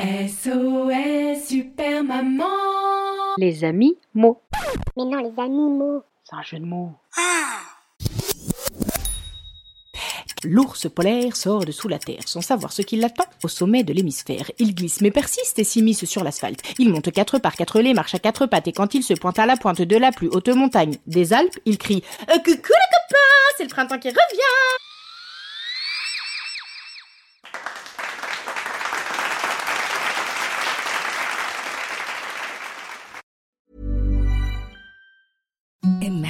SOS Super Maman Les amis mots. Mais non, les animaux. C'est un jeu de mots. L'ours polaire sort de sous la terre sans savoir ce qui l'attend au sommet de l'hémisphère. Il glisse mais persiste et s'immisce sur l'asphalte. Il monte quatre par quatre lait, marche à quatre pattes et quand il se pointe à la pointe de la plus haute montagne des Alpes, il crie Euh, Coucou les copains, c'est le printemps qui revient Imagine